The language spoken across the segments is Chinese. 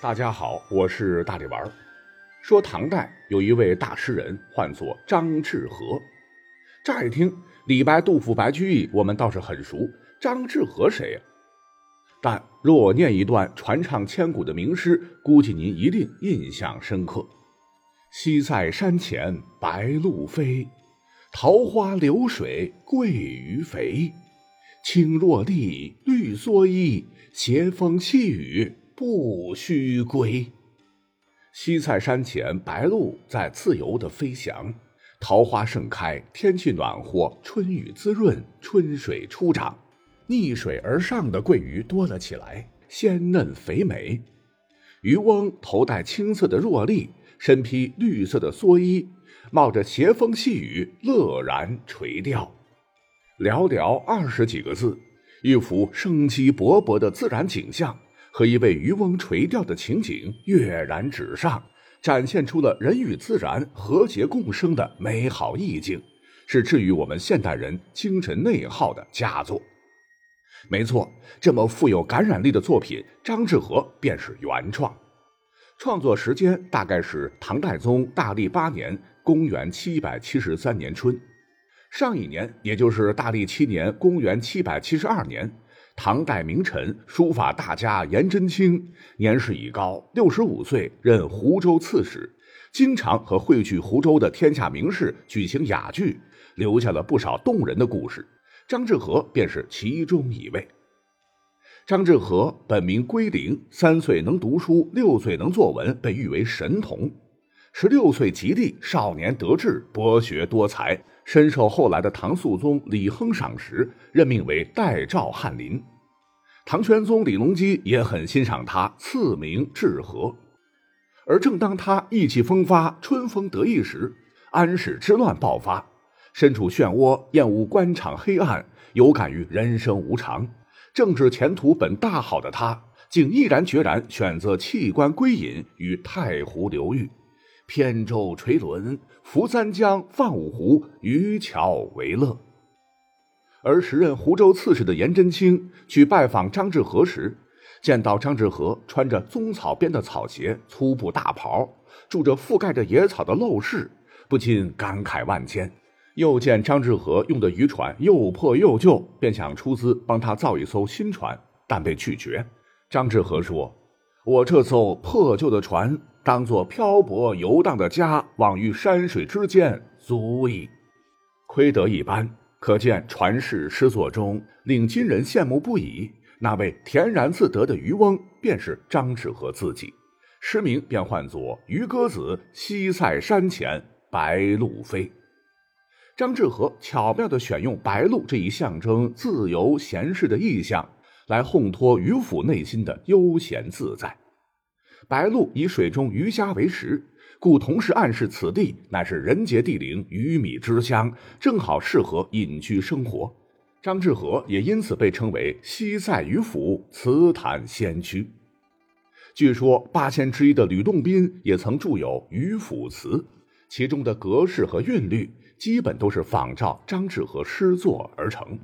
大家好，我是大力丸。说唐代有一位大诗人，唤作张志和。乍一听李白、杜甫、白居易，我们倒是很熟。张志和谁呀？但若念一段传唱千古的名诗，估计您一定印象深刻：“西塞山前白鹭飞，桃花流水鳜鱼肥。青箬笠，绿蓑衣，斜风细雨。”不须归。西塞山前，白鹭在自由的飞翔，桃花盛开，天气暖和，春雨滋润，春水初长，逆水而上的桂鱼多了起来，鲜嫩肥美。渔翁头戴青色的箬笠，身披绿色的蓑衣，冒着斜风细雨，乐然垂钓。寥寥二十几个字，一幅生机勃勃的自然景象。和一位渔翁垂钓的情景跃然纸上，展现出了人与自然和谐共生的美好意境，是治愈我们现代人精神内耗的佳作。没错，这么富有感染力的作品，张志和便是原创。创作时间大概是唐代宗大历八年（公元七百七十三年春），上一年，也就是大历七年（公元七百七十二年）。唐代名臣、书法大家颜真卿年事已高，六十五岁，任湖州刺史，经常和汇聚湖州的天下名士举行雅聚，留下了不少动人的故事。张志和便是其中一位。张志和本名归零，三岁能读书，六岁能作文，被誉为神童。十六岁及第，少年得志，博学多才。深受后来的唐肃宗李亨赏识，任命为代诏翰林。唐玄宗李隆基也很欣赏他，赐名志和。而正当他意气风发、春风得意时，安史之乱爆发，身处漩涡，厌恶官场黑暗，有感于人生无常，政治前途本大好的他，竟毅然决然选择弃官归隐，于太湖流域。扁舟垂纶，扶三江，放五湖，渔樵为乐。而时任湖州刺史的颜真卿去拜访张志和时，见到张志和穿着棕草编的草鞋、粗布大袍，住着覆盖着野草的陋室，不禁感慨万千。又见张志和用的渔船又破又旧，便想出资帮他造一艘新船，但被拒绝。张志和说：“我这艘破旧的船。”当做漂泊游荡的家，往于山水之间，足矣。亏得一般，可见传世诗作中令今人羡慕不已。那位恬然自得的渔翁，便是张志和自己。诗名便唤作《渔歌子·西塞山前白鹭飞》。张志和巧妙地选用白鹭这一象征自由闲适的意象，来烘托渔夫内心的悠闲自在。白鹭以水中鱼虾为食，故同时暗示此地乃是人杰地灵、鱼米之乡，正好适合隐居生活。张志和也因此被称为西塞渔府词坛先驱。据说八仙之一的吕洞宾也曾著有《渔府词》，其中的格式和韵律基本都是仿照张志和诗作而成。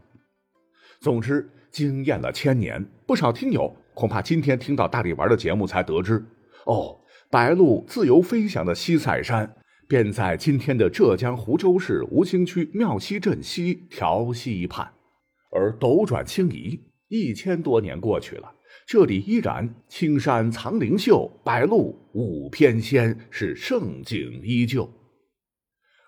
总之，惊艳了千年，不少听友恐怕今天听到大力丸的节目才得知。哦，白鹭自由飞翔的西塞山，便在今天的浙江湖州市吴兴区庙西镇西条西畔。而斗转星移，一千多年过去了，这里依然青山藏灵秀，白鹭舞翩跹，是盛景依旧。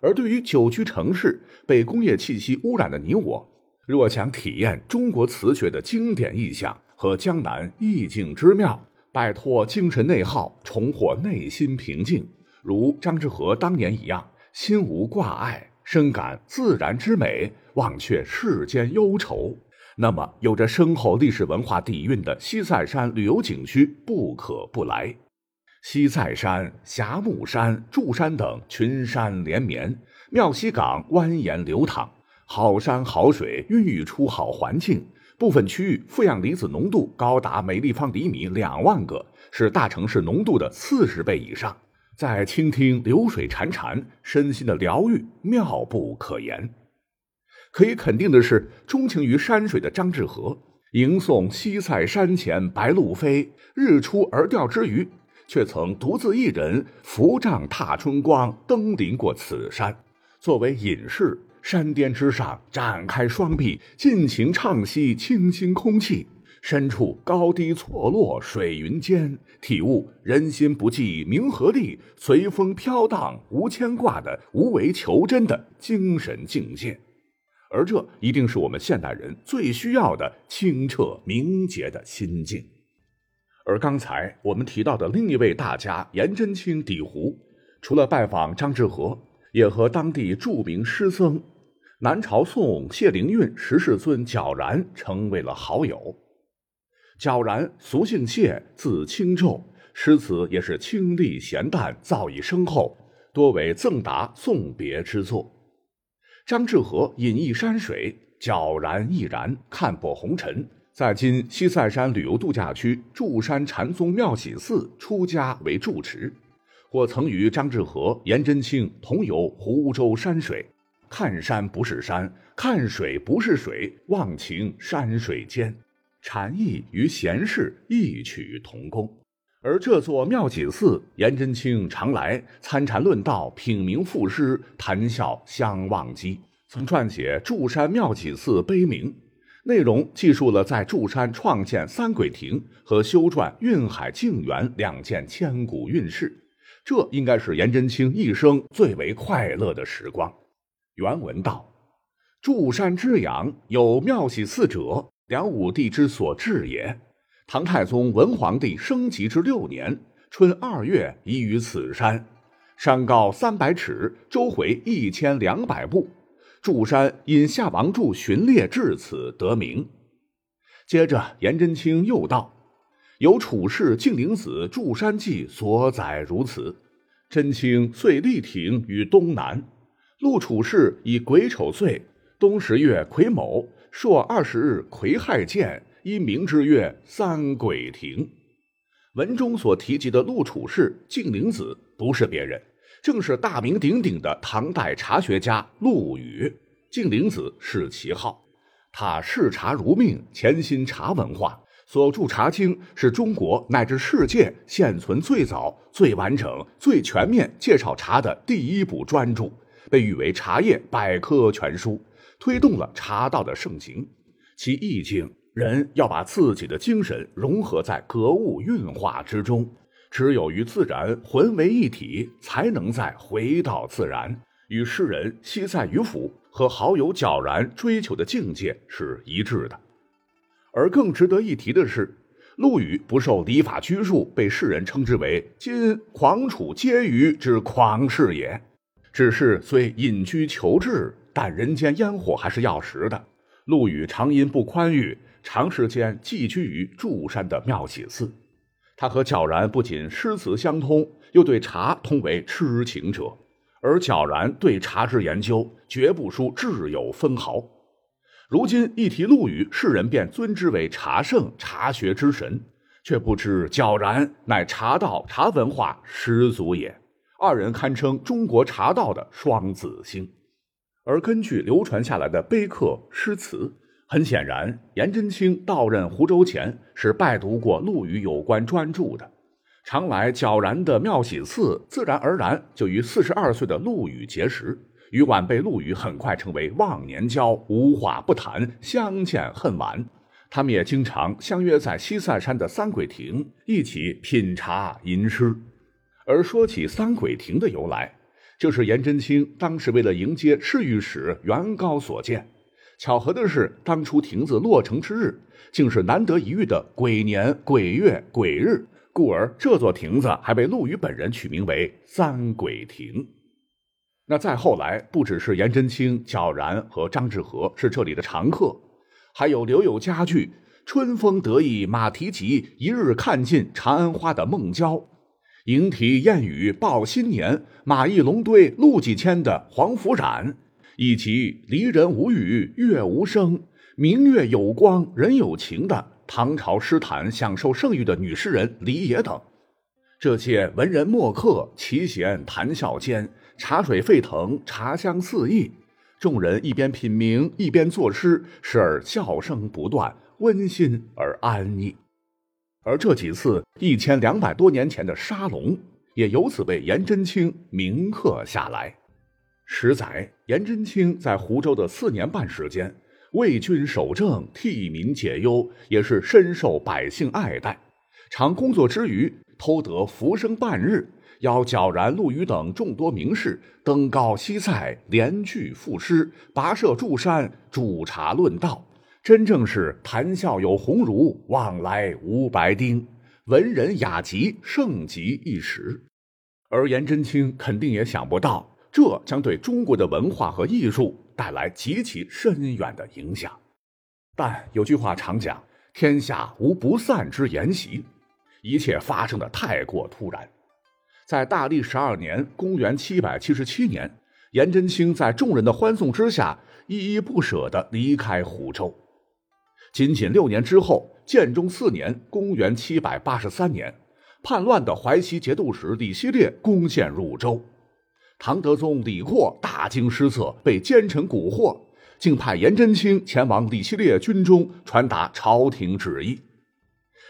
而对于久居城市、被工业气息污染的你我，若想体验中国词学的经典意象和江南意境之妙，摆脱精神内耗，重获内心平静，如张之和当年一样，心无挂碍，深感自然之美，忘却世间忧愁。那么，有着深厚历史文化底蕴的西塞山旅游景区不可不来。西塞山、霞木山、柱山等群山连绵，庙西港蜿蜒流淌，好山好水孕育出好环境。部分区域负氧离子浓度高达每立方厘米两万个，是大城市浓度的四十倍以上。在倾听流水潺潺，身心的疗愈妙不可言。可以肯定的是，钟情于山水的张志和，吟诵西塞山前白鹭飞，日出而钓之余，却曾独自一人扶杖踏春光，登临过此山，作为隐士。山巅之上，展开双臂，尽情畅吸清新空气；深处高低错落，水云间，体悟人心不计名和利，随风飘荡，无牵挂的无为求真的精神境界。而这一定是我们现代人最需要的清澈明洁的心境。而刚才我们提到的另一位大家颜真卿底湖，除了拜访张志和，也和当地著名诗僧。南朝宋谢灵运十世尊皎然成为了好友。皎然俗姓谢，字清昼，诗词也是清丽咸淡，造诣深厚，多为赠答送别之作。张志和隐逸山水，皎然亦然，看破红尘，在今西塞山旅游度假区祝山禅宗妙喜寺出家为住持，或曾与张志和、颜真卿同游湖州山水。看山不是山，看水不是水，忘情山水间，禅意与闲适异曲同工。而这座妙锦寺，颜真卿常来参禅论道、品茗赋诗、谈笑相忘机，曾撰写《祝山妙锦寺碑铭》，内容记述了在祝山创建三鬼亭和修撰运海静园两件千古韵事。这应该是颜真卿一生最为快乐的时光。原文道：“祝山之阳，有妙喜寺者，梁武帝之所治也。唐太宗文皇帝升极之六年春二月，移于此山。山高三百尺，周回一千两百步。祝山因夏王柱巡猎至此得名。”接着，颜真卿又道：“有处士敬陵子祝山记所载如此。真卿遂立亭于东南。”陆处士以癸丑岁冬十月癸卯朔二十日癸亥见，一名之月三鬼亭。文中所提及的陆处士敬灵子，不是别人，正是大名鼎鼎的唐代茶学家陆羽。敬灵子是其号，他视茶如命，潜心茶文化，所著《茶经》是中国乃至世界现存最早、最完整、最全面介绍茶的第一部专著。被誉为茶叶百科全书，推动了茶道的盛行。其意境，人要把自己的精神融合在格物韵化之中，只有与自然混为一体，才能再回到自然，与诗人西塞于府和好友皎然追求的境界是一致的。而更值得一提的是，陆羽不受礼法拘束，被世人称之为“今狂楚皆余之狂士也”。只是虽隐居求治，但人间烟火还是要食的。陆羽常因不宽裕，长时间寄居于祝山的妙喜寺。他和皎然不仅诗词相通，又对茶通为痴情者。而皎然对茶之研究，绝不输挚友分毫。如今一提陆羽，世人便尊之为茶圣、茶学之神，却不知皎然乃茶道、茶文化始祖也。二人堪称中国茶道的双子星，而根据流传下来的碑刻诗词，很显然，颜真卿到任湖州前是拜读过陆羽有关专著的，常来皎然的妙喜寺，自然而然就与四十二岁的陆羽结识，与晚辈陆羽很快成为忘年交，无话不谈，相见恨晚。他们也经常相约在西塞山的三鬼亭一起品茶吟诗。而说起三鬼亭的由来，就是颜真卿当时为了迎接侍御史元高所建。巧合的是，当初亭子落成之日，竟是难得一遇的鬼年鬼月鬼日，故而这座亭子还被陆羽本人取名为三鬼亭。那再后来，不只是颜真卿、皎然和张志和是这里的常客，还有留有佳句“春风得意马蹄疾，一日看尽长安花”的孟郊。莺啼燕语报新年，马邑龙堆路几千的黄甫冉，以及离人无语月无声，明月有光人有情的唐朝诗坛享受盛誉的女诗人李野等，这些文人墨客齐闲谈笑间，茶水沸腾，茶香四溢，众人一边品茗，一边作诗，时而笑声不断，温馨而安逸。而这几次一千两百多年前的沙龙，也由此被颜真卿铭刻下来。十载，颜真卿在湖州的四年半时间，为君守政，替民解忧，也是深受百姓爱戴。常工作之余，偷得浮生半日，邀皎然、陆羽等众多名士登高西塞，联句赋诗，跋涉诸山，煮茶论道。真正是谈笑有鸿儒，往来无白丁，文人雅集，盛极一时。而颜真卿肯定也想不到，这将对中国的文化和艺术带来极其深远的影响。但有句话常讲：“天下无不散之筵席。”一切发生的太过突然。在大历十二年（公元777年），颜真卿在众人的欢送之下，依依不舍地离开湖州。仅仅六年之后，建中四年（公元783年），叛乱的淮西节度使李希烈攻陷汝州，唐德宗李阔大惊失色，被奸臣蛊惑，竟派颜真卿前往李希烈军中传达朝廷旨意。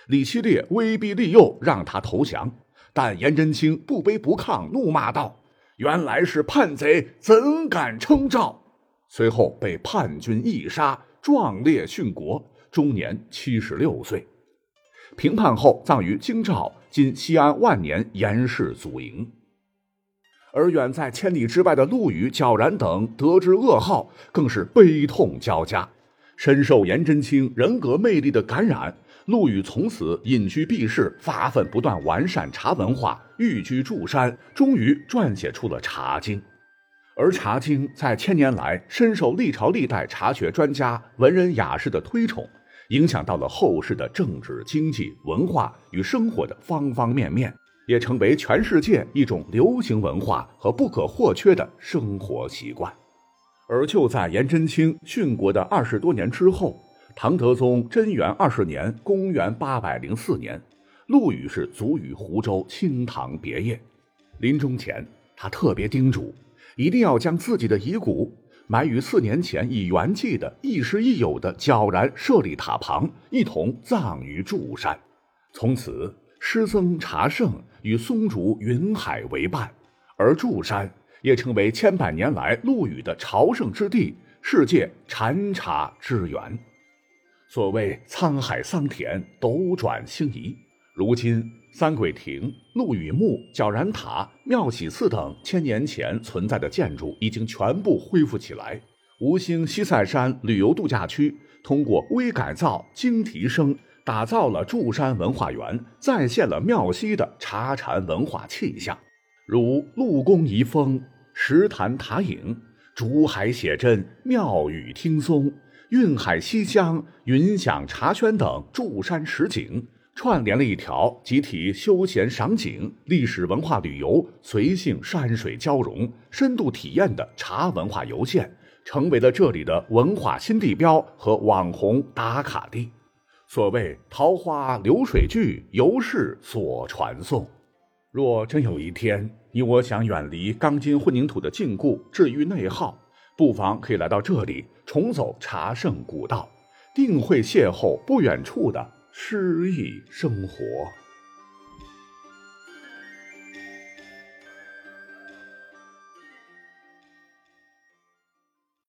李希烈威逼利诱，让他投降，但颜真卿不卑不亢，怒骂道：“原来是叛贼，怎敢称诏？”随后被叛军一杀，壮烈殉国。终年七十六岁，平叛后葬于京兆（今西安万年严氏祖茔）。而远在千里之外的陆羽、皎然等得知噩耗，更是悲痛交加。深受颜真卿人格魅力的感染，陆羽从此隐居避世，发奋不断完善茶文化，寓居祝山，终于撰写出了《茶经》。而《茶经》在千年来深受历朝历代茶学专家、文人雅士的推崇。影响到了后世的政治、经济、文化与生活的方方面面，也成为全世界一种流行文化和不可或缺的生活习惯。而就在颜真卿殉国的二十多年之后，唐德宗贞元二十年（公元804年），陆羽是卒于湖州清塘别业。临终前，他特别叮嘱，一定要将自己的遗骨。埋于四年前已圆寂的亦师亦友的皎然舍利塔旁，一同葬于祝山。从此，师僧茶圣与松竹云海为伴，而祝山也成为千百年来陆羽的朝圣之地，世界禅茶之源。所谓沧海桑田，斗转星移，如今。三鬼亭、陆羽墓、皎然塔、妙喜寺等千年前存在的建筑已经全部恢复起来。吴兴西塞山旅游度假区通过微改造、精提升，打造了祝山文化园，再现了庙西的茶禅文化气象，如陆宫遗风、石潭塔影、竹海写真、妙语听松、韵海西厢、云响茶轩等祝山实景。串联了一条集体休闲赏景、历史文化旅游、随性山水交融、深度体验的茶文化游线，成为了这里的文化新地标和网红打卡地。所谓“桃花流水聚，游是所传颂”。若真有一天，你我想远离钢筋混凝土的禁锢，治愈内耗，不妨可以来到这里，重走茶圣古道，定会邂逅不远处的。诗意生活。